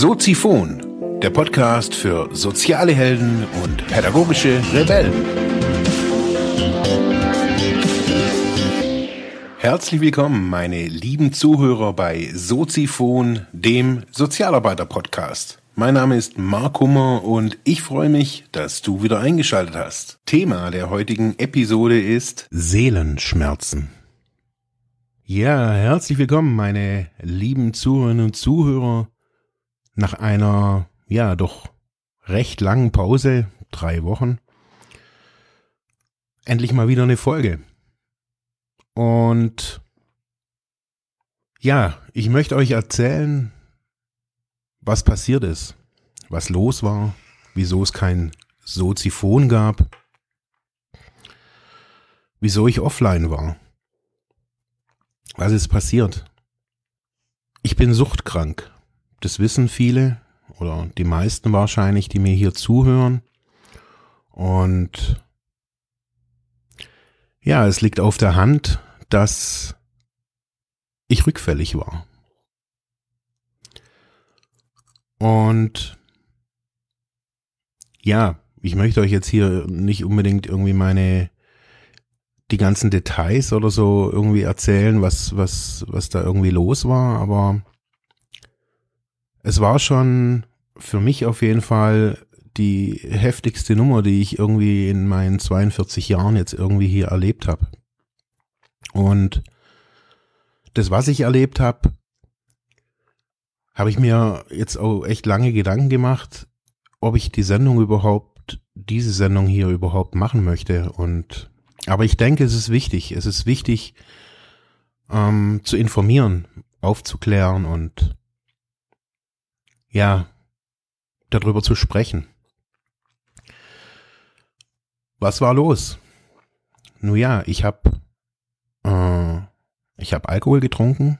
Soziphon, der Podcast für soziale Helden und pädagogische Rebellen. Herzlich willkommen, meine lieben Zuhörer bei Soziphon, dem Sozialarbeiter-Podcast. Mein Name ist Mark Hummer und ich freue mich, dass du wieder eingeschaltet hast. Thema der heutigen Episode ist Seelenschmerzen. Ja, herzlich willkommen, meine lieben Zuhörerinnen und Zuhörer. Nach einer, ja, doch recht langen Pause, drei Wochen, endlich mal wieder eine Folge. Und ja, ich möchte euch erzählen, was passiert ist, was los war, wieso es kein Soziphon gab, wieso ich offline war. Was ist passiert? Ich bin suchtkrank. Das wissen viele oder die meisten wahrscheinlich, die mir hier zuhören. Und ja, es liegt auf der Hand, dass ich rückfällig war. Und ja, ich möchte euch jetzt hier nicht unbedingt irgendwie meine die ganzen Details oder so irgendwie erzählen, was, was, was da irgendwie los war, aber es war schon für mich auf jeden Fall die heftigste Nummer, die ich irgendwie in meinen 42 Jahren jetzt irgendwie hier erlebt habe. Und das, was ich erlebt habe, habe ich mir jetzt auch echt lange Gedanken gemacht, ob ich die Sendung überhaupt, diese Sendung hier überhaupt machen möchte. Und aber ich denke, es ist wichtig. Es ist wichtig, ähm, zu informieren, aufzuklären und ja, darüber zu sprechen. Was war los? Nun ja, ich habe äh, ich habe Alkohol getrunken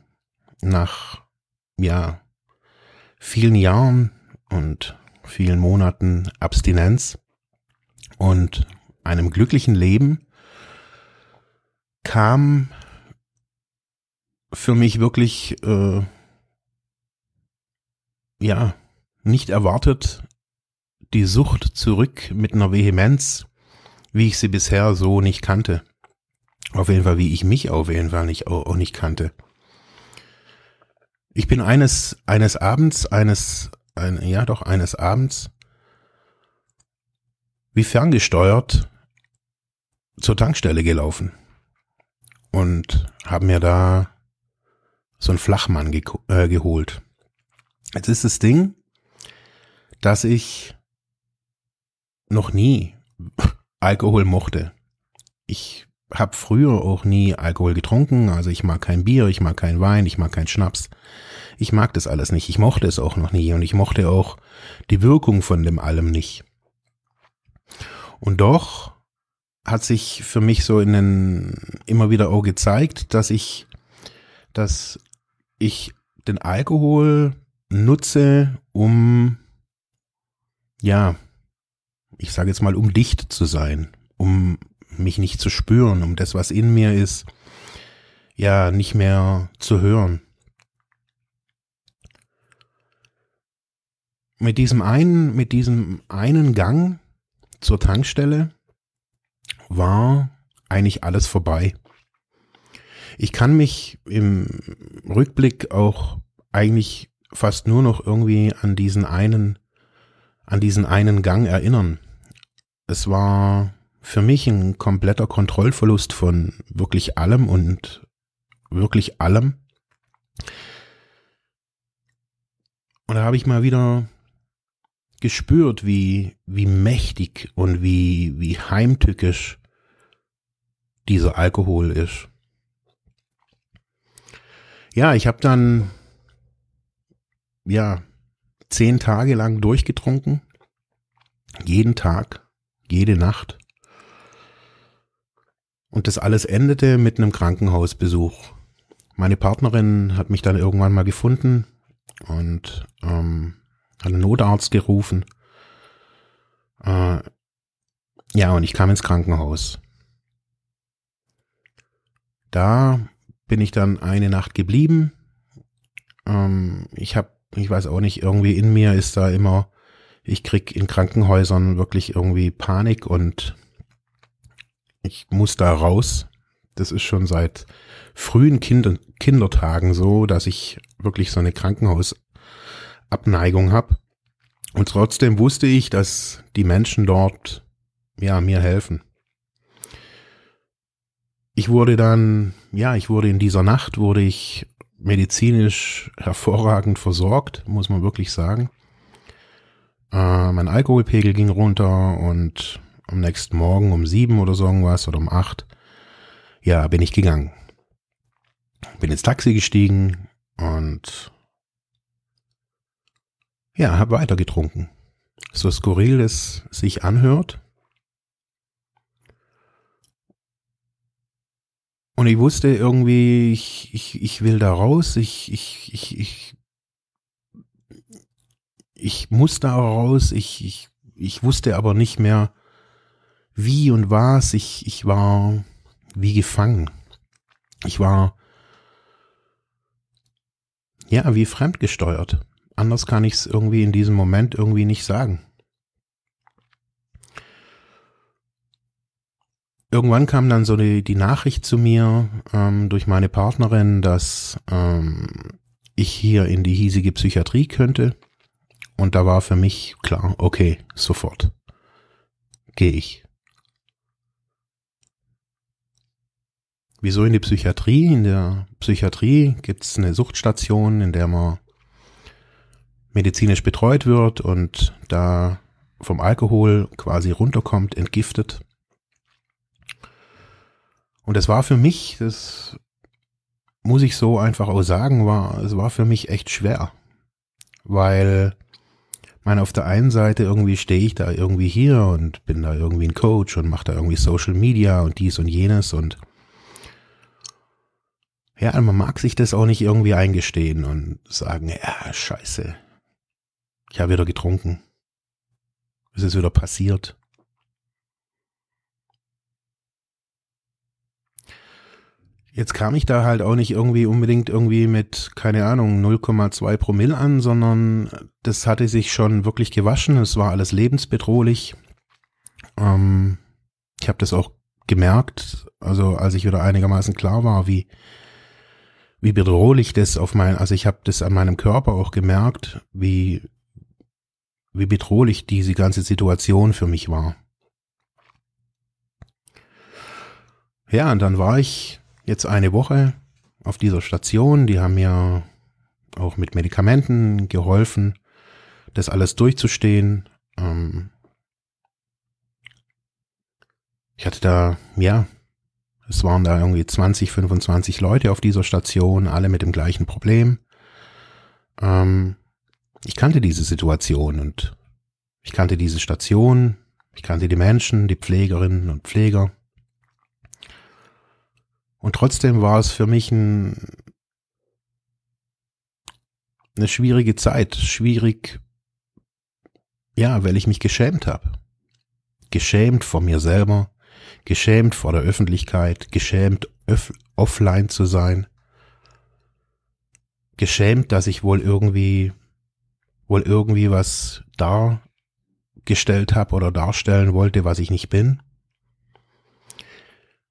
nach ja vielen Jahren und vielen Monaten Abstinenz und einem glücklichen Leben kam für mich wirklich, äh, ja, nicht erwartet die Sucht zurück mit einer Vehemenz, wie ich sie bisher so nicht kannte. Auf jeden Fall, wie ich mich auf jeden Fall nicht, auch nicht kannte. Ich bin eines, eines Abends, eines, ein, ja doch, eines Abends, wie ferngesteuert, zur Tankstelle gelaufen und habe mir da so einen Flachmann ge äh, geholt. Jetzt ist das Ding, dass ich noch nie Alkohol mochte. Ich habe früher auch nie Alkohol getrunken, also ich mag kein Bier, ich mag kein Wein, ich mag keinen Schnaps. Ich mag das alles nicht, ich mochte es auch noch nie und ich mochte auch die Wirkung von dem allem nicht. Und doch hat sich für mich so in den, immer wieder auch gezeigt, dass ich, dass ich den Alkohol nutze, um, ja, ich sage jetzt mal, um dicht zu sein, um mich nicht zu spüren, um das, was in mir ist, ja, nicht mehr zu hören. Mit diesem einen, mit diesem einen Gang zur Tankstelle war eigentlich alles vorbei. Ich kann mich im Rückblick auch eigentlich fast nur noch irgendwie an diesen einen, an diesen einen Gang erinnern. Es war für mich ein kompletter Kontrollverlust von wirklich allem und wirklich allem. Und da habe ich mal wieder gespürt, wie, wie mächtig und wie, wie heimtückisch dieser Alkohol ist. Ja, ich habe dann, ja, zehn Tage lang durchgetrunken. Jeden Tag, jede Nacht. Und das alles endete mit einem Krankenhausbesuch. Meine Partnerin hat mich dann irgendwann mal gefunden und ähm, hat einen Notarzt gerufen. Äh, ja, und ich kam ins Krankenhaus. Da bin ich dann eine Nacht geblieben. Ähm, ich habe ich weiß auch nicht, irgendwie in mir ist da immer, ich krieg in Krankenhäusern wirklich irgendwie Panik und ich muss da raus. Das ist schon seit frühen kind Kindertagen so, dass ich wirklich so eine Krankenhausabneigung habe. Und trotzdem wusste ich, dass die Menschen dort ja mir helfen. Ich wurde dann, ja, ich wurde in dieser Nacht, wurde ich medizinisch hervorragend versorgt, muss man wirklich sagen. Äh, mein Alkoholpegel ging runter und am nächsten Morgen um sieben oder so irgendwas oder um acht, ja, bin ich gegangen. Bin ins Taxi gestiegen und ja, habe weiter getrunken. So skurril es sich anhört. Und ich wusste irgendwie, ich, ich, ich will da raus, ich, ich, ich, ich, ich muss da raus, ich, ich, ich wusste aber nicht mehr, wie und was. Ich, ich war wie gefangen. Ich war, ja, wie fremdgesteuert. Anders kann ich es irgendwie in diesem Moment irgendwie nicht sagen. Irgendwann kam dann so die, die Nachricht zu mir ähm, durch meine Partnerin, dass ähm, ich hier in die hiesige Psychiatrie könnte. Und da war für mich klar, okay, sofort gehe ich. Wieso in die Psychiatrie? In der Psychiatrie gibt es eine Suchtstation, in der man medizinisch betreut wird und da vom Alkohol quasi runterkommt, entgiftet. Und es war für mich, das muss ich so einfach auch sagen, war, es war für mich echt schwer. Weil, meine, auf der einen Seite irgendwie stehe ich da irgendwie hier und bin da irgendwie ein Coach und mache da irgendwie Social Media und dies und jenes und ja, man mag sich das auch nicht irgendwie eingestehen und sagen, ja, scheiße, ich habe wieder getrunken. Es ist wieder passiert. Jetzt kam ich da halt auch nicht irgendwie unbedingt irgendwie mit, keine Ahnung, 0,2 Promille an, sondern das hatte sich schon wirklich gewaschen. Es war alles lebensbedrohlich. Ähm, ich habe das auch gemerkt, also als ich wieder einigermaßen klar war, wie, wie bedrohlich das auf mein, also ich habe das an meinem Körper auch gemerkt, wie, wie bedrohlich diese ganze Situation für mich war. Ja, und dann war ich jetzt eine Woche auf dieser Station. Die haben mir auch mit Medikamenten geholfen, das alles durchzustehen. Ähm ich hatte da, ja, es waren da irgendwie 20, 25 Leute auf dieser Station, alle mit dem gleichen Problem. Ähm, ich kannte diese Situation und ich kannte diese Station, ich kannte die Menschen, die Pflegerinnen und Pfleger. Und trotzdem war es für mich ein, eine schwierige Zeit, schwierig, ja, weil ich mich geschämt habe. Geschämt vor mir selber, geschämt vor der Öffentlichkeit, geschämt offline zu sein, geschämt, dass ich wohl irgendwie, wohl irgendwie was dargestellt habe oder darstellen wollte, was ich nicht bin.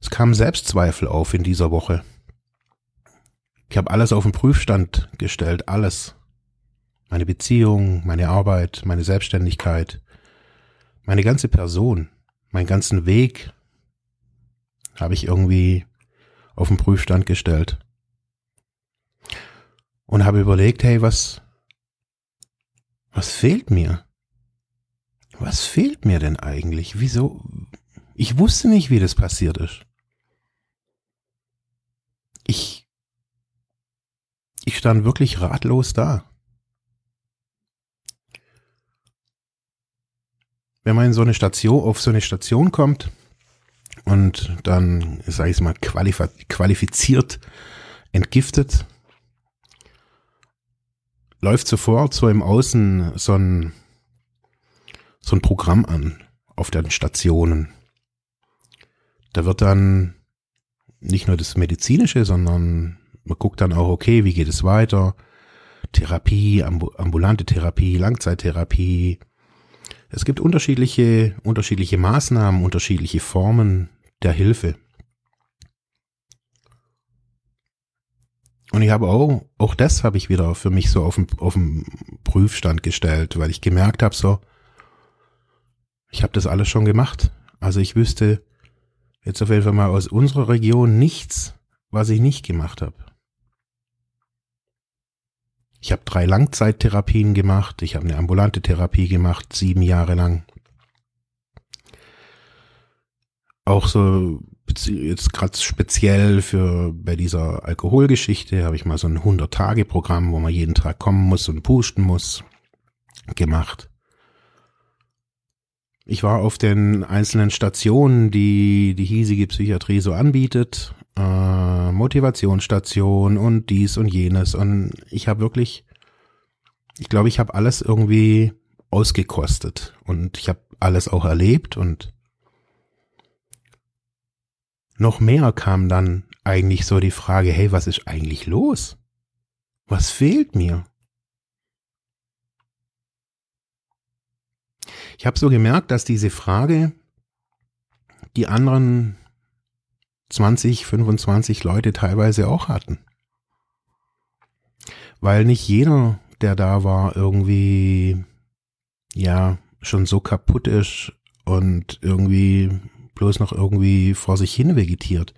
Es kamen Selbstzweifel auf in dieser Woche. Ich habe alles auf den Prüfstand gestellt, alles. Meine Beziehung, meine Arbeit, meine Selbstständigkeit, meine ganze Person, meinen ganzen Weg, habe ich irgendwie auf den Prüfstand gestellt. Und habe überlegt, hey, was, was fehlt mir? Was fehlt mir denn eigentlich? Wieso? Ich wusste nicht, wie das passiert ist. Ich, ich stand wirklich ratlos da. Wenn man in so eine Station, auf so eine Station kommt, und dann, sage ich mal, qualifiziert entgiftet, läuft sofort so im Außen so ein, so ein Programm an auf den Stationen. Da wird dann nicht nur das Medizinische, sondern man guckt dann auch, okay, wie geht es weiter? Therapie, ambulante Therapie, Langzeittherapie. Es gibt unterschiedliche, unterschiedliche Maßnahmen, unterschiedliche Formen der Hilfe. Und ich habe auch, auch das habe ich wieder für mich so auf den, auf den Prüfstand gestellt, weil ich gemerkt habe, so, ich habe das alles schon gemacht. Also ich wüsste jetzt auf jeden Fall mal aus unserer Region nichts, was ich nicht gemacht habe. Ich habe drei Langzeittherapien gemacht, ich habe eine ambulante Therapie gemacht, sieben Jahre lang. Auch so jetzt gerade speziell für bei dieser Alkoholgeschichte habe ich mal so ein 100-Tage-Programm, wo man jeden Tag kommen muss und pusten muss, gemacht. Ich war auf den einzelnen Stationen, die die hiesige Psychiatrie so anbietet, äh, Motivationsstation und dies und jenes und ich habe wirklich, ich glaube, ich habe alles irgendwie ausgekostet und ich habe alles auch erlebt und noch mehr kam dann eigentlich so die Frage, hey, was ist eigentlich los? Was fehlt mir? Ich habe so gemerkt, dass diese Frage die anderen 20, 25 Leute teilweise auch hatten. Weil nicht jeder, der da war, irgendwie, ja, schon so kaputt ist und irgendwie bloß noch irgendwie vor sich hin vegetiert.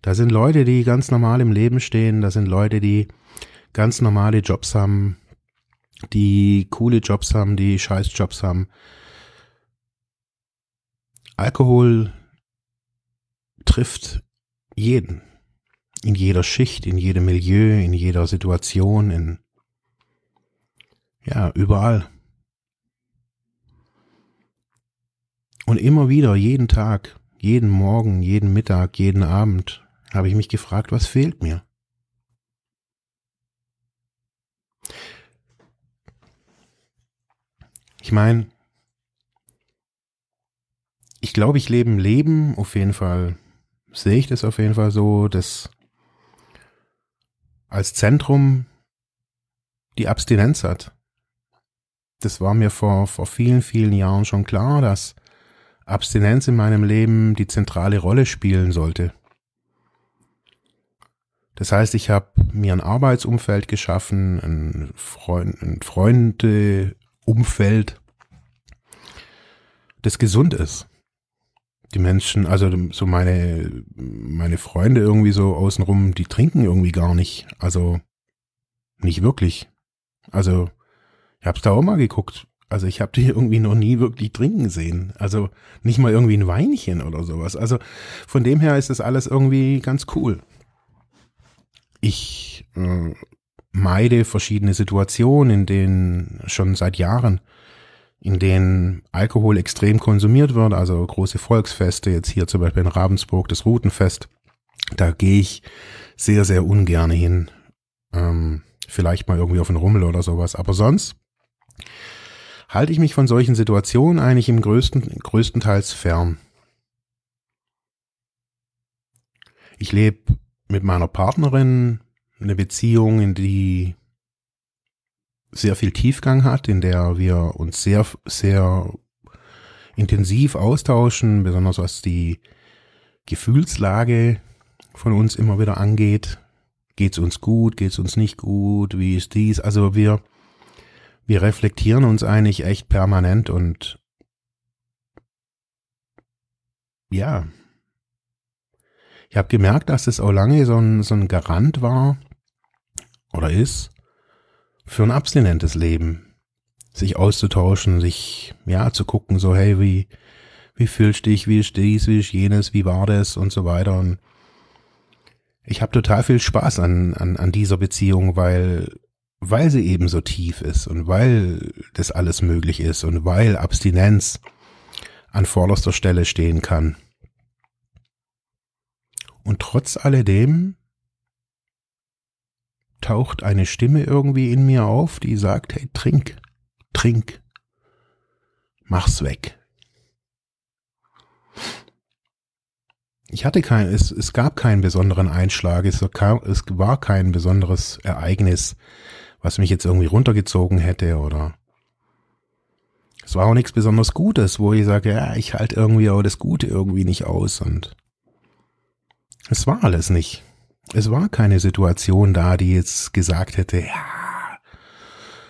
Da sind Leute, die ganz normal im Leben stehen, da sind Leute, die ganz normale Jobs haben, die coole Jobs haben, die scheiß Jobs haben. Alkohol trifft jeden. In jeder Schicht, in jedem Milieu, in jeder Situation, in, ja, überall. Und immer wieder, jeden Tag, jeden Morgen, jeden Mittag, jeden Abend habe ich mich gefragt, was fehlt mir? Ich meine, ich glaube, ich lebe ein Leben, auf jeden Fall sehe ich das auf jeden Fall so, dass als Zentrum die Abstinenz hat. Das war mir vor, vor vielen, vielen Jahren schon klar, dass Abstinenz in meinem Leben die zentrale Rolle spielen sollte. Das heißt, ich habe mir ein Arbeitsumfeld geschaffen, ein, Freund, ein Freundeumfeld, das gesund ist. Die Menschen, also so meine, meine Freunde irgendwie so außenrum, die trinken irgendwie gar nicht. Also nicht wirklich. Also ich habe da auch mal geguckt, also ich habe die irgendwie noch nie wirklich trinken sehen. Also nicht mal irgendwie ein Weinchen oder sowas. Also von dem her ist das alles irgendwie ganz cool. Ich äh, meide verschiedene Situationen, in denen schon seit Jahren, in denen Alkohol extrem konsumiert wird, also große Volksfeste, jetzt hier zum Beispiel in Ravensburg das Rutenfest. Da gehe ich sehr, sehr ungern hin. Ähm, vielleicht mal irgendwie auf den Rummel oder sowas. Aber sonst halte ich mich von solchen Situationen eigentlich im größten, größtenteils fern. Ich lebe mit meiner Partnerin eine Beziehung, in die sehr viel Tiefgang hat, in der wir uns sehr, sehr intensiv austauschen, besonders was die Gefühlslage von uns immer wieder angeht. Geht's uns gut, geht's uns nicht gut, wie ist dies? Also wir wir reflektieren uns eigentlich echt permanent und ja, ich habe gemerkt, dass es auch lange so ein, so ein Garant war oder ist für ein abstinentes Leben. Sich auszutauschen, sich, ja, zu gucken, so, hey, wie, wie fühlst dich, wie ist dies, wie ist jenes, wie war das und so weiter. Und ich habe total viel Spaß an, an, an dieser Beziehung, weil weil sie eben so tief ist und weil das alles möglich ist und weil Abstinenz an vorderster Stelle stehen kann. Und trotz alledem taucht eine Stimme irgendwie in mir auf, die sagt, hey, trink, trink, mach's weg. Ich hatte kein, es, es gab keinen besonderen Einschlag, es, es war kein besonderes Ereignis, was mich jetzt irgendwie runtergezogen hätte oder es war auch nichts besonders Gutes, wo ich sage, ja, ich halte irgendwie auch das Gute irgendwie nicht aus und es war alles nicht. Es war keine Situation da, die jetzt gesagt hätte, ja,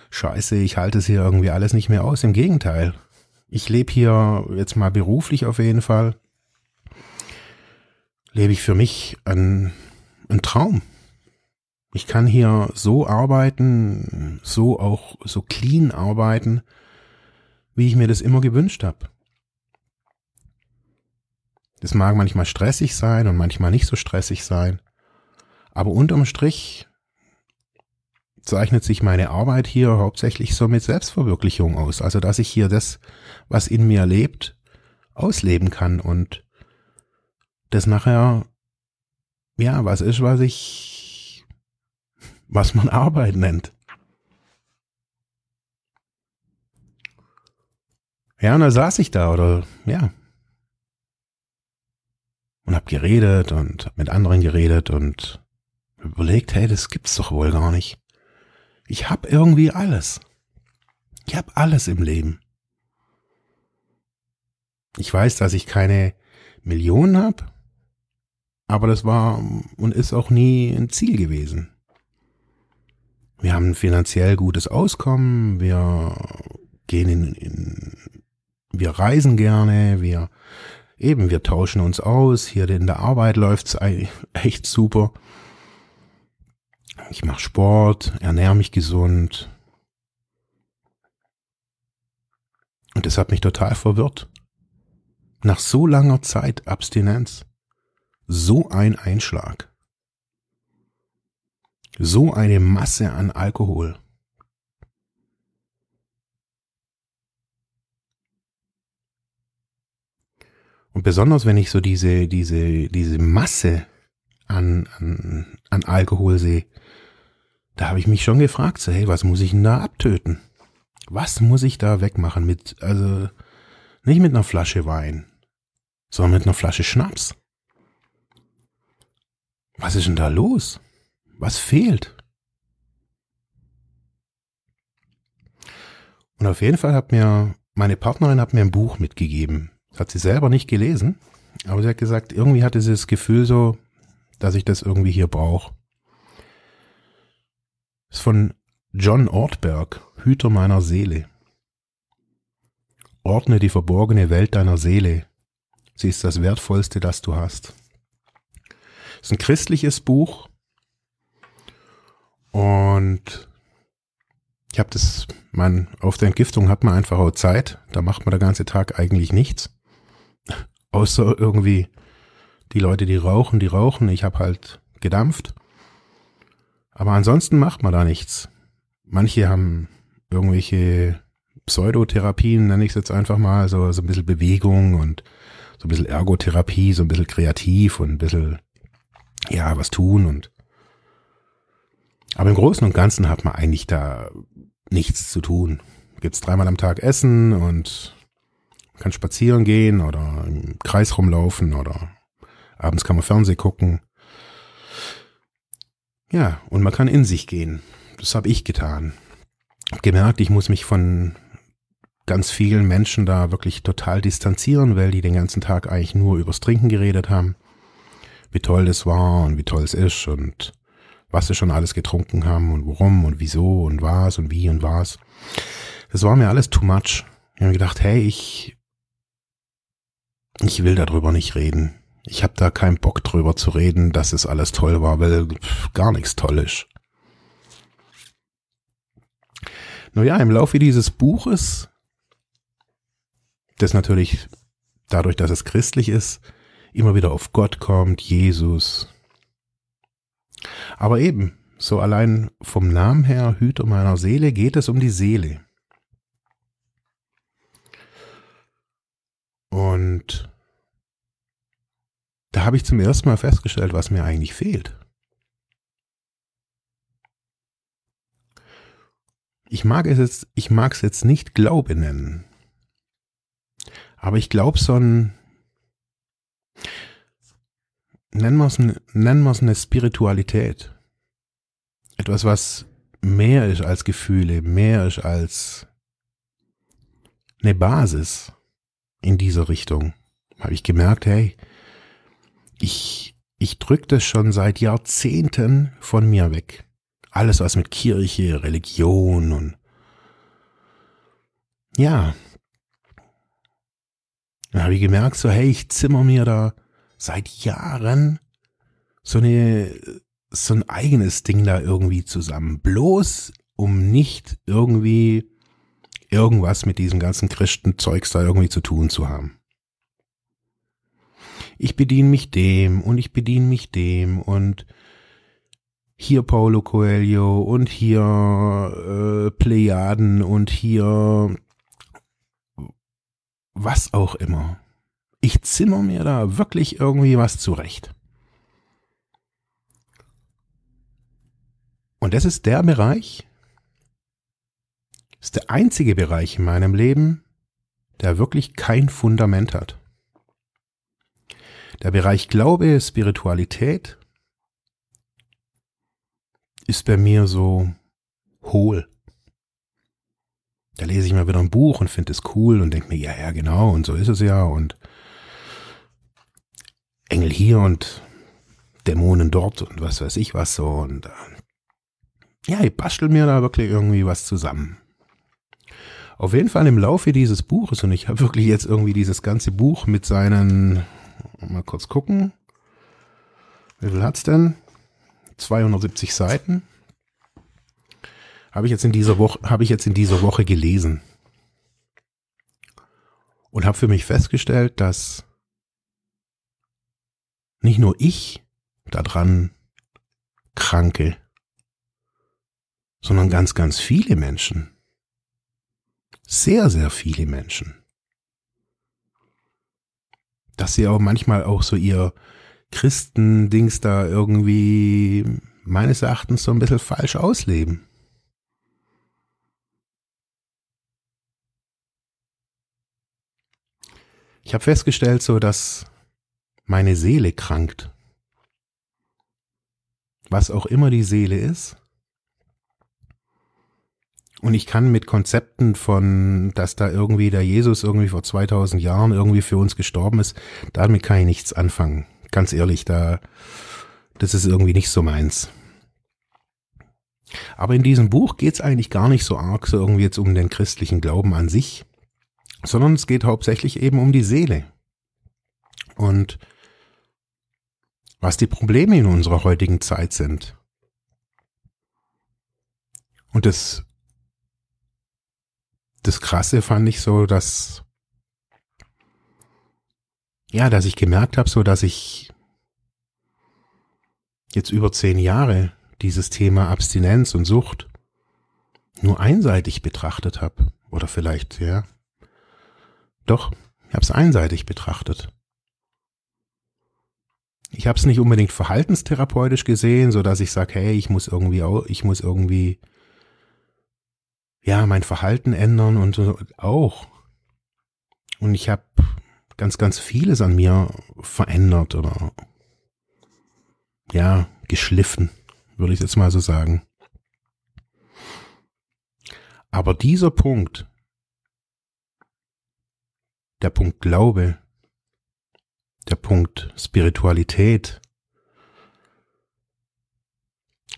scheiße, ich halte es hier irgendwie alles nicht mehr aus. Im Gegenteil. Ich lebe hier jetzt mal beruflich auf jeden Fall. Lebe ich für mich einen, einen Traum. Ich kann hier so arbeiten, so auch so clean arbeiten, wie ich mir das immer gewünscht habe. Das mag manchmal stressig sein und manchmal nicht so stressig sein. Aber unterm Strich zeichnet sich meine Arbeit hier hauptsächlich so mit Selbstverwirklichung aus. Also, dass ich hier das, was in mir lebt, ausleben kann und das nachher, ja, was ist, was ich, was man Arbeit nennt. Ja, und da saß ich da oder, ja, und hab geredet und hab mit anderen geredet und überlegt, hey, das gibt's doch wohl gar nicht. Ich hab irgendwie alles. Ich hab alles im Leben. Ich weiß, dass ich keine Millionen hab, aber das war und ist auch nie ein Ziel gewesen. Wir haben ein finanziell gutes Auskommen, wir gehen in, in wir reisen gerne, wir eben, wir tauschen uns aus, hier in der Arbeit läuft's echt super. Ich mache Sport, ernähre mich gesund. Und das hat mich total verwirrt. Nach so langer Zeit Abstinenz. So ein Einschlag. So eine Masse an Alkohol. Und besonders wenn ich so diese, diese, diese Masse an, an, an Alkohol sehe, da habe ich mich schon gefragt, so, hey, was muss ich denn da abtöten? Was muss ich da wegmachen mit, also nicht mit einer Flasche Wein, sondern mit einer Flasche Schnaps? Was ist denn da los? Was fehlt? Und auf jeden Fall hat mir, meine Partnerin hat mir ein Buch mitgegeben. Das hat sie selber nicht gelesen, aber sie hat gesagt, irgendwie hatte sie das Gefühl so, dass ich das irgendwie hier brauche. Ist von John Ortberg, Hüter meiner Seele. Ordne die verborgene Welt deiner Seele. Sie ist das Wertvollste, das du hast. Ist ein christliches Buch und ich habe das, man, auf der Entgiftung hat man einfach auch Zeit, da macht man der ganze Tag eigentlich nichts. Außer irgendwie die Leute, die rauchen, die rauchen. Ich habe halt gedampft. Aber ansonsten macht man da nichts. Manche haben irgendwelche Pseudotherapien, nenne ich es jetzt einfach mal, so, so ein bisschen Bewegung und so ein bisschen Ergotherapie, so ein bisschen kreativ und ein bisschen, ja, was tun und aber im Großen und Ganzen hat man eigentlich da nichts zu tun. Gibt's dreimal am Tag Essen und kann spazieren gehen oder im Kreis rumlaufen oder abends kann man Fernsehen gucken. Ja, und man kann in sich gehen. Das habe ich getan. Gemerkt, ich muss mich von ganz vielen Menschen da wirklich total distanzieren, weil die den ganzen Tag eigentlich nur übers Trinken geredet haben. Wie toll das war und wie toll es ist und was sie schon alles getrunken haben und warum und wieso und was und wie und was. Das war mir alles too much. Ich habe gedacht, hey, ich ich will darüber nicht reden. Ich habe da keinen Bock drüber zu reden, dass es alles toll war, weil gar nichts toll ist. Naja, im Laufe dieses Buches, das natürlich dadurch, dass es christlich ist, immer wieder auf Gott kommt, Jesus. Aber eben, so allein vom Namen her, Hüter meiner Seele, geht es um die Seele. Und da habe ich zum ersten Mal festgestellt, was mir eigentlich fehlt. Ich mag es jetzt, ich mag es jetzt nicht Glaube nennen. Aber ich glaube so ein, nennen wir es nennen wir es eine Spiritualität. Etwas, was mehr ist als Gefühle, mehr ist als eine Basis in dieser Richtung. Habe ich gemerkt, hey, ich, ich drücke das schon seit Jahrzehnten von mir weg. Alles, was mit Kirche, Religion und ja. Dann habe ich gemerkt, so, hey, ich zimmer mir da seit Jahren so eine, so ein eigenes Ding da irgendwie zusammen. Bloß um nicht irgendwie irgendwas mit diesem ganzen Christenzeugs da irgendwie zu tun zu haben. Ich bediene mich dem und ich bediene mich dem und hier Paulo Coelho und hier äh, Plejaden und hier was auch immer. Ich zimmer mir da wirklich irgendwie was zurecht. Und das ist der Bereich, ist der einzige Bereich in meinem Leben, der wirklich kein Fundament hat. Der Bereich Glaube, Spiritualität ist bei mir so hohl. Da lese ich mal wieder ein Buch und finde es cool und denke mir, ja, ja, genau, und so ist es ja und Engel hier und Dämonen dort und was weiß ich was so und äh, ja, ich bastel mir da wirklich irgendwie was zusammen. Auf jeden Fall im Laufe dieses Buches und ich habe wirklich jetzt irgendwie dieses ganze Buch mit seinen, mal kurz gucken, wie viel hat's denn? 270 Seiten habe ich jetzt in dieser Woche, habe ich jetzt in dieser Woche gelesen. Und habe für mich festgestellt, dass nicht nur ich daran kranke, sondern ganz, ganz viele Menschen. Sehr, sehr viele Menschen. Dass sie auch manchmal auch so ihr Christendings da irgendwie meines Erachtens so ein bisschen falsch ausleben. Ich habe festgestellt, so dass meine Seele krankt. Was auch immer die Seele ist. Und ich kann mit Konzepten von, dass da irgendwie der Jesus irgendwie vor 2000 Jahren irgendwie für uns gestorben ist, damit kann ich nichts anfangen. Ganz ehrlich, da, das ist irgendwie nicht so meins. Aber in diesem Buch geht es eigentlich gar nicht so arg so irgendwie jetzt um den christlichen Glauben an sich, sondern es geht hauptsächlich eben um die Seele. Und was die Probleme in unserer heutigen Zeit sind. Und das, das Krasse fand ich so, dass, ja, dass ich gemerkt habe, so dass ich jetzt über zehn Jahre dieses Thema Abstinenz und Sucht nur einseitig betrachtet habe. Oder vielleicht, ja, doch, ich habe es einseitig betrachtet. Ich habe es nicht unbedingt verhaltenstherapeutisch gesehen, so dass ich sage, hey, ich muss irgendwie ich muss irgendwie ja mein Verhalten ändern und auch. Und ich habe ganz, ganz vieles an mir verändert oder ja geschliffen, würde ich jetzt mal so sagen. Aber dieser Punkt, der Punkt Glaube, der Punkt Spiritualität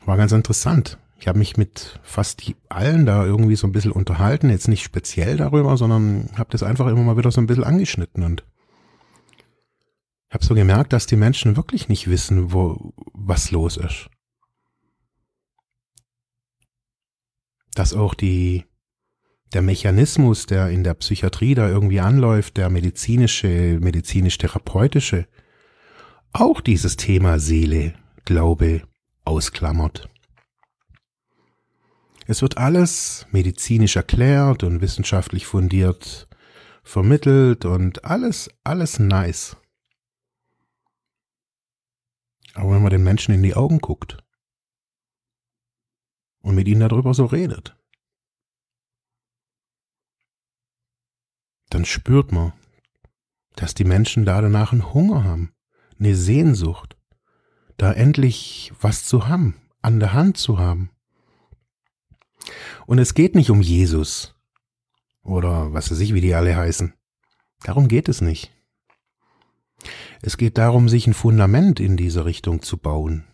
war ganz interessant. Ich habe mich mit fast allen da irgendwie so ein bisschen unterhalten, jetzt nicht speziell darüber, sondern habe das einfach immer mal wieder so ein bisschen angeschnitten und habe so gemerkt, dass die Menschen wirklich nicht wissen, wo was los ist. Dass auch die der Mechanismus, der in der Psychiatrie da irgendwie anläuft, der medizinische, medizinisch-therapeutische, auch dieses Thema Seele, Glaube ausklammert. Es wird alles medizinisch erklärt und wissenschaftlich fundiert vermittelt und alles, alles nice. Aber wenn man den Menschen in die Augen guckt und mit ihnen darüber so redet, dann spürt man, dass die Menschen da danach einen Hunger haben, eine Sehnsucht, da endlich was zu haben, an der Hand zu haben. Und es geht nicht um Jesus oder was weiß ich, wie die alle heißen. Darum geht es nicht. Es geht darum, sich ein Fundament in diese Richtung zu bauen.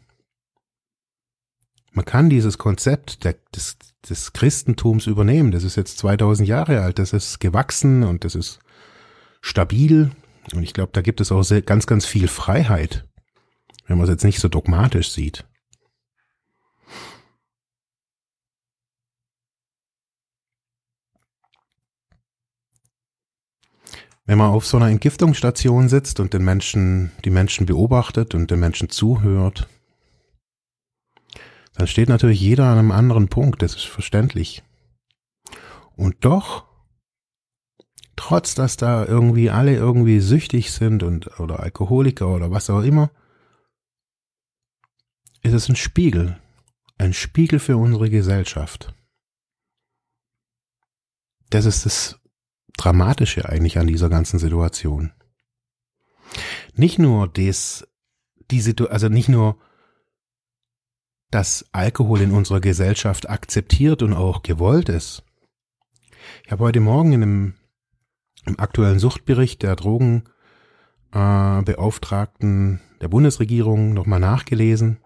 Man kann dieses Konzept des, des Christentums übernehmen. Das ist jetzt 2000 Jahre alt. Das ist gewachsen und das ist stabil. Und ich glaube, da gibt es auch sehr, ganz, ganz viel Freiheit, wenn man es jetzt nicht so dogmatisch sieht. Wenn man auf so einer Entgiftungsstation sitzt und den Menschen, die Menschen beobachtet und den Menschen zuhört, dann steht natürlich jeder an einem anderen Punkt, das ist verständlich. Und doch, trotz dass da irgendwie alle irgendwie süchtig sind und oder Alkoholiker oder was auch immer, ist es ein Spiegel, ein Spiegel für unsere Gesellschaft. Das ist das Dramatische eigentlich an dieser ganzen Situation. Nicht nur das, die Situation, also nicht nur, dass Alkohol in unserer Gesellschaft akzeptiert und auch gewollt ist. Ich habe heute Morgen in einem im aktuellen Suchtbericht der Drogenbeauftragten äh, der Bundesregierung nochmal nachgelesen.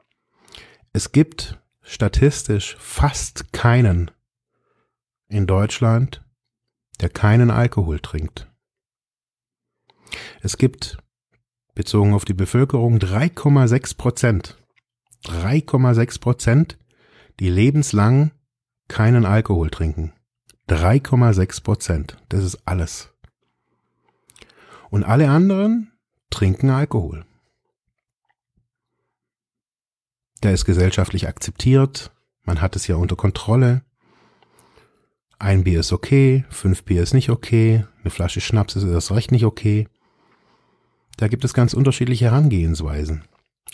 Es gibt statistisch fast keinen in Deutschland, der keinen Alkohol trinkt. Es gibt, bezogen auf die Bevölkerung, 3,6 Prozent, 3,6 Prozent, die lebenslang keinen Alkohol trinken. 3,6 Prozent, das ist alles. Und alle anderen trinken Alkohol. Der ist gesellschaftlich akzeptiert, man hat es ja unter Kontrolle, ein Bier ist okay, fünf Bier ist nicht okay, eine Flasche Schnaps ist erst recht nicht okay. Da gibt es ganz unterschiedliche Herangehensweisen.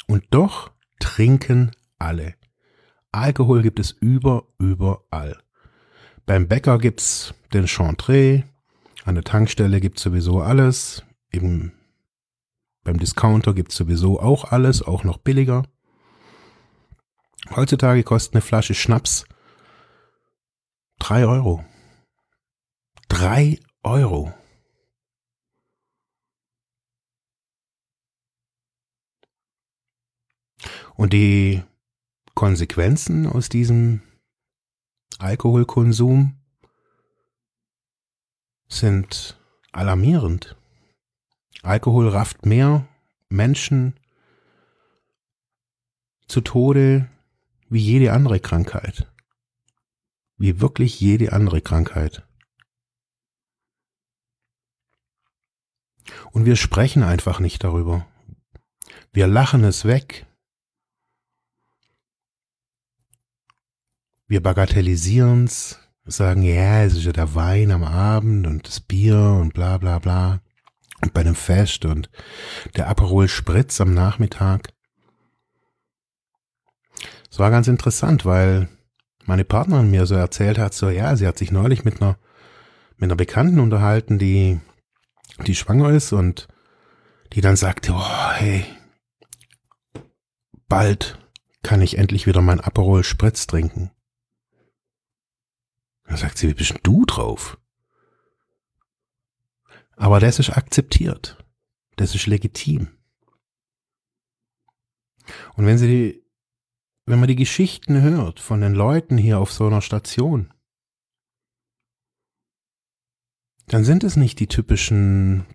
Und doch trinken alle. Alkohol gibt es über, überall. Beim Bäcker gibt's den Chantre, an der Tankstelle gibt's sowieso alles, eben beim Discounter gibt's sowieso auch alles, auch noch billiger. Heutzutage kostet eine Flasche Schnaps Drei Euro. Drei Euro. Und die Konsequenzen aus diesem Alkoholkonsum sind alarmierend. Alkohol rafft mehr Menschen zu Tode wie jede andere Krankheit wie wirklich jede andere Krankheit. Und wir sprechen einfach nicht darüber. Wir lachen es weg. Wir bagatellisieren es, sagen, ja, es ist ja der Wein am Abend und das Bier und bla bla bla. Und bei einem Fest und der Aperol Spritz am Nachmittag. Es war ganz interessant, weil meine Partnerin mir so erzählt hat, so ja, sie hat sich neulich mit einer mit einer Bekannten unterhalten, die die schwanger ist und die dann sagte, oh, hey, bald kann ich endlich wieder mein Aperol Spritz trinken. Dann sagt sie, wie bist du drauf? Aber das ist akzeptiert. Das ist legitim. Und wenn sie wenn man die Geschichten hört von den Leuten hier auf so einer Station, dann sind es nicht die typischen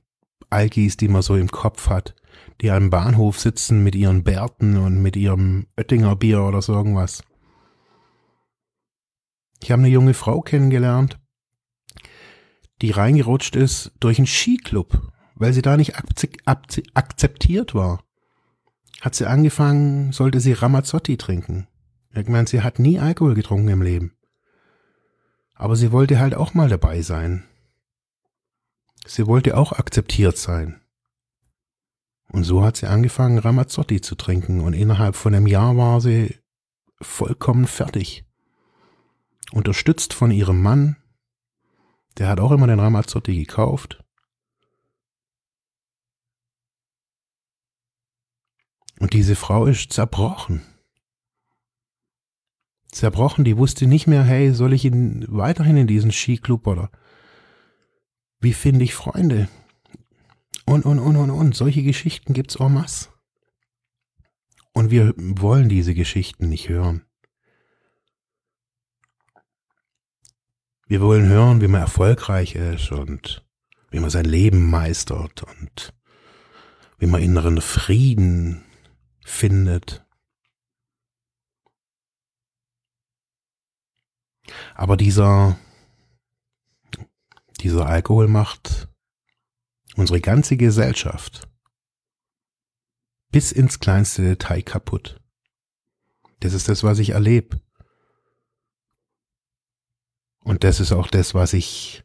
Alkis, die man so im Kopf hat, die am Bahnhof sitzen mit ihren Bärten und mit ihrem Oettinger Bier oder so irgendwas. Ich habe eine junge Frau kennengelernt, die reingerutscht ist durch einen Skiclub, weil sie da nicht akzeptiert war hat sie angefangen, sollte sie Ramazzotti trinken. Ich meine, sie hat nie Alkohol getrunken im Leben. Aber sie wollte halt auch mal dabei sein. Sie wollte auch akzeptiert sein. Und so hat sie angefangen, Ramazzotti zu trinken und innerhalb von einem Jahr war sie vollkommen fertig. Unterstützt von ihrem Mann, der hat auch immer den Ramazzotti gekauft. Und diese Frau ist zerbrochen. zerbrochen, die wusste nicht mehr, hey, soll ich in, weiterhin in diesen Skiclub oder wie finde ich Freunde? Und, und, und, und, und. Solche Geschichten gibt's en masse. Und wir wollen diese Geschichten nicht hören. Wir wollen hören, wie man erfolgreich ist und wie man sein Leben meistert und wie man inneren Frieden findet. Aber dieser, dieser Alkohol macht unsere ganze Gesellschaft bis ins kleinste Detail kaputt. Das ist das, was ich erlebe. Und das ist auch das, was ich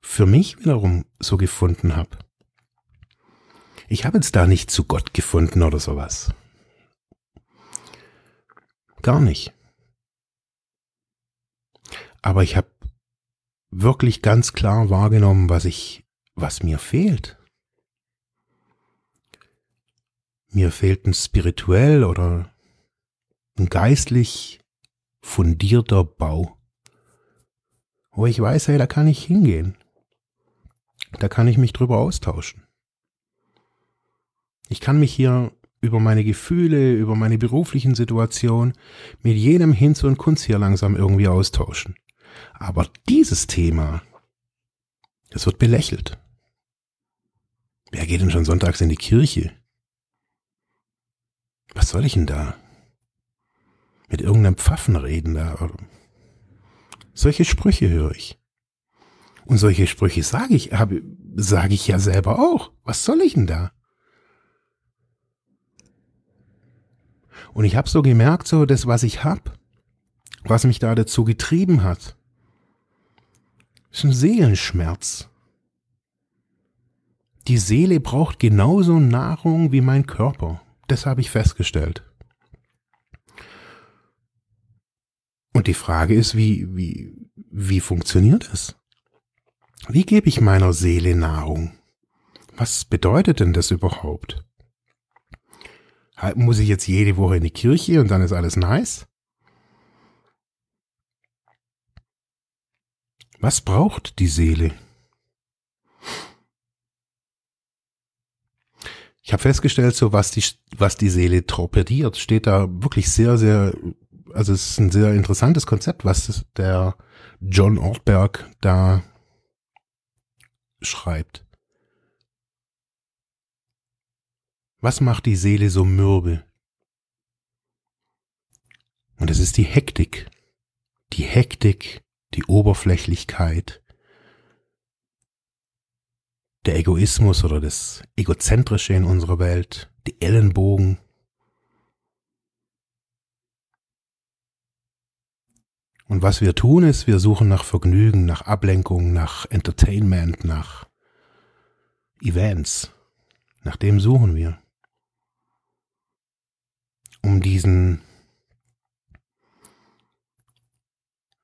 für mich wiederum so gefunden habe. Ich habe jetzt da nicht zu Gott gefunden oder sowas. Gar nicht. Aber ich habe wirklich ganz klar wahrgenommen, was ich, was mir fehlt. Mir fehlt ein spirituell oder ein geistlich fundierter Bau. Wo ich weiß, hey, da kann ich hingehen. Da kann ich mich drüber austauschen. Ich kann mich hier über meine Gefühle, über meine beruflichen Situation mit jedem Hinz und Kunst hier langsam irgendwie austauschen. Aber dieses Thema, das wird belächelt. Wer geht denn schon sonntags in die Kirche? Was soll ich denn da? Mit irgendeinem Pfaffen reden da? Solche Sprüche höre ich. Und solche Sprüche sage ich, sage ich ja selber auch. Was soll ich denn da? Und ich habe so gemerkt, so das, was ich hab, was mich da dazu getrieben hat, ist ein Seelenschmerz. Die Seele braucht genauso Nahrung wie mein Körper. Das habe ich festgestellt. Und die Frage ist, wie, wie, wie funktioniert es? Wie gebe ich meiner Seele Nahrung? Was bedeutet denn das überhaupt? Muss ich jetzt jede Woche in die Kirche und dann ist alles nice? Was braucht die Seele? Ich habe festgestellt, so was die, was die Seele torpediert, steht da wirklich sehr, sehr, also es ist ein sehr interessantes Konzept, was der John Ortberg da schreibt. Was macht die Seele so mürbe? Und es ist die Hektik. Die Hektik, die Oberflächlichkeit, der Egoismus oder das Egozentrische in unserer Welt, die Ellenbogen. Und was wir tun ist, wir suchen nach Vergnügen, nach Ablenkung, nach Entertainment, nach Events. Nach dem suchen wir. Um diesen,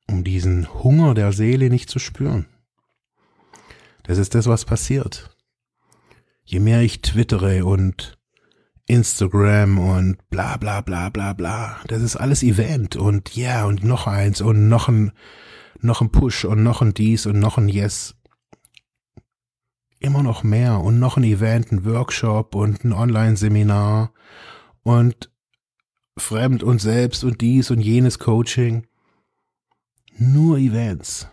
um diesen Hunger der Seele nicht zu spüren. Das ist das, was passiert. Je mehr ich twittere und Instagram und bla bla bla bla bla, das ist alles Event und ja yeah, und noch eins und noch ein, noch ein Push und noch ein dies und noch ein Yes. Immer noch mehr und noch ein Event, ein Workshop und ein Online-Seminar und fremd und selbst und dies und jenes Coaching. Nur Events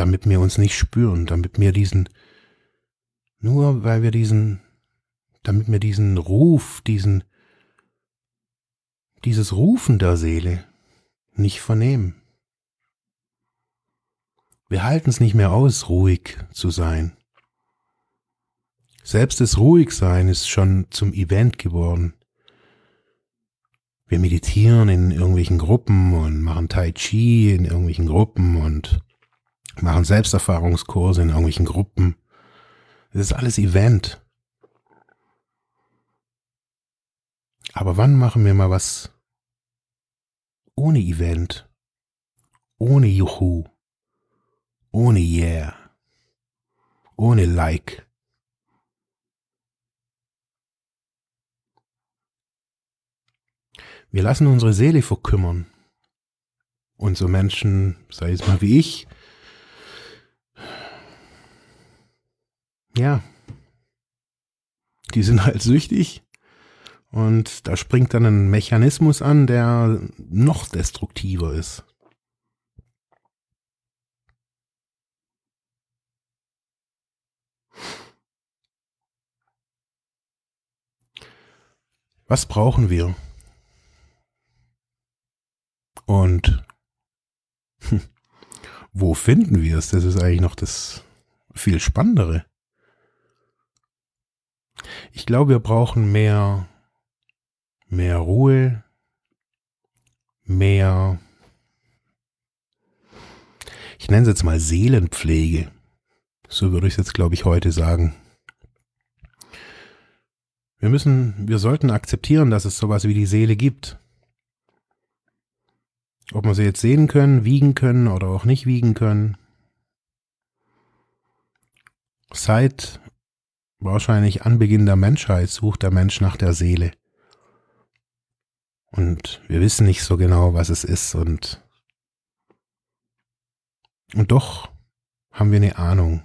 damit wir uns nicht spüren, damit wir diesen, nur weil wir diesen, damit wir diesen Ruf, diesen, dieses Rufen der Seele nicht vernehmen. Wir halten es nicht mehr aus, ruhig zu sein. Selbst das Ruhigsein ist schon zum Event geworden. Wir meditieren in irgendwelchen Gruppen und machen Tai Chi in irgendwelchen Gruppen und machen Selbsterfahrungskurse in irgendwelchen Gruppen. Das ist alles Event. Aber wann machen wir mal was ohne Event, ohne Juhu, ohne Yeah, ohne Like? Wir lassen unsere Seele verkümmern. Und so Menschen, sei es mal wie ich, ja, die sind halt süchtig und da springt dann ein Mechanismus an, der noch destruktiver ist. Was brauchen wir? Und wo finden wir es? Das ist eigentlich noch das viel Spannendere. Ich glaube, wir brauchen mehr, mehr Ruhe, mehr, ich nenne es jetzt mal Seelenpflege. So würde ich es jetzt, glaube ich, heute sagen. Wir müssen, wir sollten akzeptieren, dass es sowas wie die Seele gibt. Ob wir sie jetzt sehen können, wiegen können oder auch nicht wiegen können. Seit wahrscheinlich Anbeginn der Menschheit sucht der Mensch nach der Seele. Und wir wissen nicht so genau, was es ist und, und doch haben wir eine Ahnung.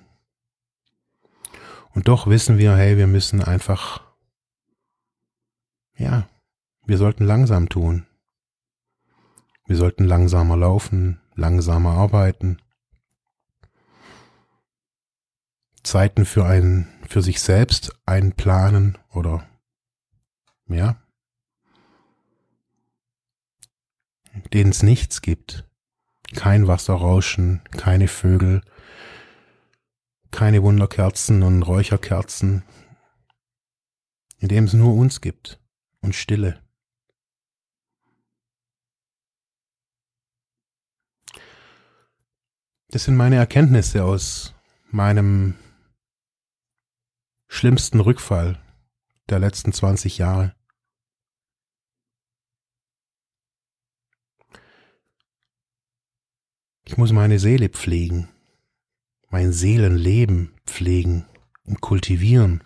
Und doch wissen wir, hey, wir müssen einfach ja, wir sollten langsam tun. Wir sollten langsamer laufen, langsamer arbeiten. Zeiten für einen, für sich selbst einplanen oder, ja, denen es nichts gibt. Kein Wasserrauschen, keine Vögel, keine Wunderkerzen und Räucherkerzen, in dem es nur uns gibt und Stille. Das sind meine Erkenntnisse aus meinem schlimmsten Rückfall der letzten 20 Jahre. Ich muss meine Seele pflegen, mein Seelenleben pflegen und kultivieren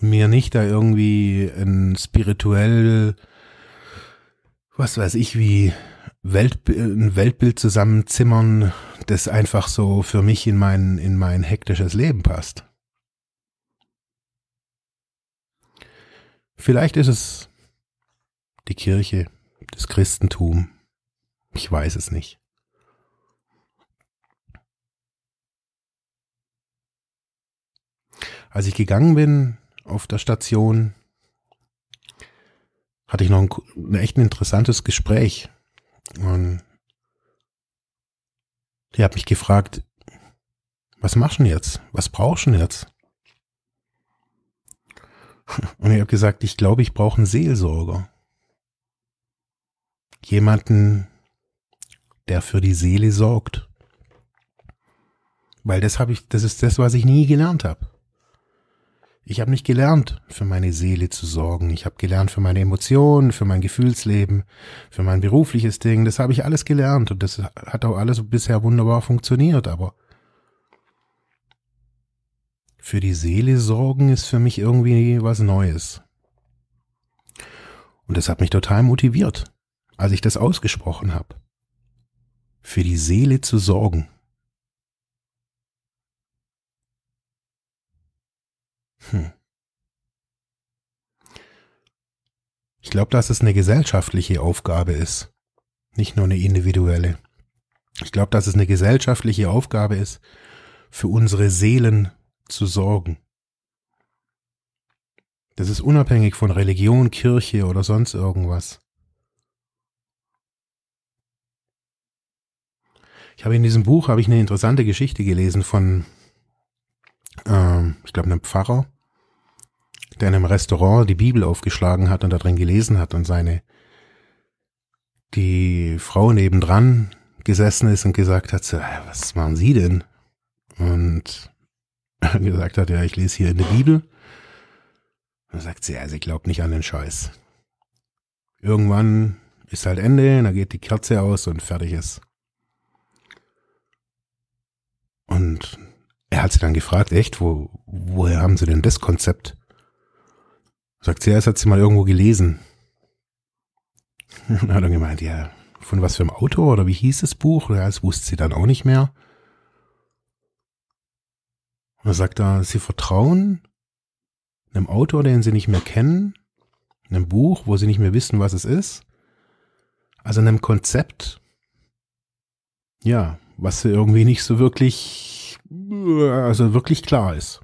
und mir nicht da irgendwie ein spirituell, was weiß ich, wie Welt, ein Weltbild zusammenzimmern, das einfach so für mich in mein, in mein hektisches Leben passt. Vielleicht ist es die Kirche, das Christentum. Ich weiß es nicht. Als ich gegangen bin auf der Station, hatte ich noch ein, ein echt interessantes Gespräch. Und die hat mich gefragt, was machst du denn jetzt? Was brauchst du denn jetzt? Und ich habe gesagt, ich glaube, ich brauche einen Seelsorger. Jemanden, der für die Seele sorgt. Weil das habe ich, das ist das, was ich nie gelernt habe. Ich habe nicht gelernt, für meine Seele zu sorgen. Ich habe gelernt für meine Emotionen, für mein Gefühlsleben, für mein berufliches Ding. Das habe ich alles gelernt und das hat auch alles bisher wunderbar funktioniert. Aber für die Seele sorgen ist für mich irgendwie was Neues. Und das hat mich total motiviert, als ich das ausgesprochen habe. Für die Seele zu sorgen. Hm. Ich glaube, dass es eine gesellschaftliche Aufgabe ist, nicht nur eine individuelle. Ich glaube, dass es eine gesellschaftliche Aufgabe ist, für unsere Seelen zu sorgen. Das ist unabhängig von Religion, Kirche oder sonst irgendwas. Ich habe in diesem Buch habe ich eine interessante Geschichte gelesen von, ähm, ich glaube, einem Pfarrer, der in einem Restaurant die Bibel aufgeschlagen hat und da drin gelesen hat und seine die Frau nebendran gesessen ist und gesagt hat, so, was machen Sie denn? Und gesagt hat, ja, ich lese hier in der Bibel. Und dann sagt sie, ja, sie glaubt nicht an den Scheiß. Irgendwann ist halt Ende, dann geht die Kerze aus und fertig ist. Und er hat sie dann gefragt, echt, wo, woher haben sie denn das Konzept? Sagt sie, ja, hat sie mal irgendwo gelesen. Und hat er gemeint, ja, von was für einem Autor oder wie hieß das Buch? Ja, das wusste sie dann auch nicht mehr. Und dann sagt er, sie vertrauen einem Autor, den sie nicht mehr kennen, einem Buch, wo sie nicht mehr wissen, was es ist, also einem Konzept, ja, was irgendwie nicht so wirklich, also wirklich klar ist.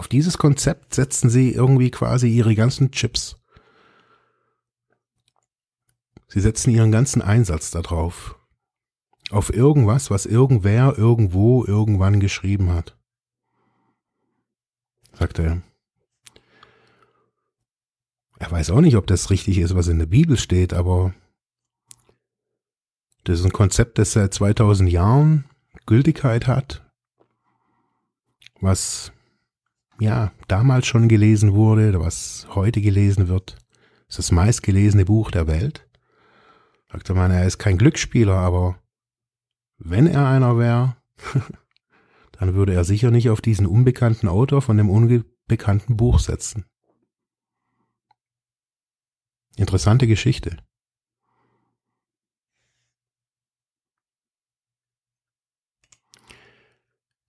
Auf dieses Konzept setzen sie irgendwie quasi ihre ganzen Chips. Sie setzen ihren ganzen Einsatz darauf. Auf irgendwas, was irgendwer irgendwo irgendwann geschrieben hat. Sagt er. Er weiß auch nicht, ob das richtig ist, was in der Bibel steht, aber das ist ein Konzept, das seit 2000 Jahren Gültigkeit hat, was ja damals schon gelesen wurde, was heute gelesen wird. Ist das meistgelesene Buch der Welt. Sagt er er ist kein Glücksspieler, aber wenn er einer wäre, dann würde er sicher nicht auf diesen unbekannten Autor von dem unbekannten Buch setzen. Interessante Geschichte.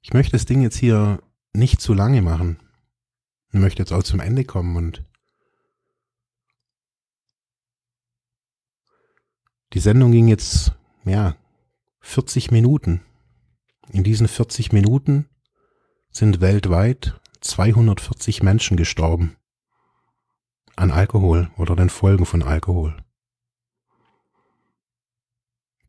Ich möchte das Ding jetzt hier nicht zu lange machen. Ich möchte jetzt auch zum Ende kommen und die Sendung ging jetzt, ja, 40 Minuten. In diesen 40 Minuten sind weltweit 240 Menschen gestorben an Alkohol oder den Folgen von Alkohol.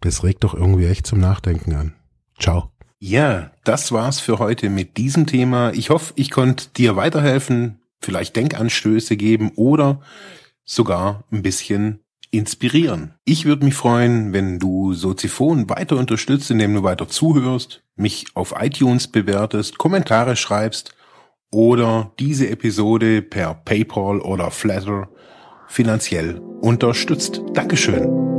Das regt doch irgendwie echt zum Nachdenken an. Ciao. Ja, das war's für heute mit diesem Thema. Ich hoffe, ich konnte dir weiterhelfen, vielleicht Denkanstöße geben oder sogar ein bisschen inspirieren. Ich würde mich freuen, wenn du Soziphon weiter unterstützt, indem du weiter zuhörst, mich auf iTunes bewertest, Kommentare schreibst oder diese Episode per PayPal oder Flatter finanziell unterstützt. Dankeschön.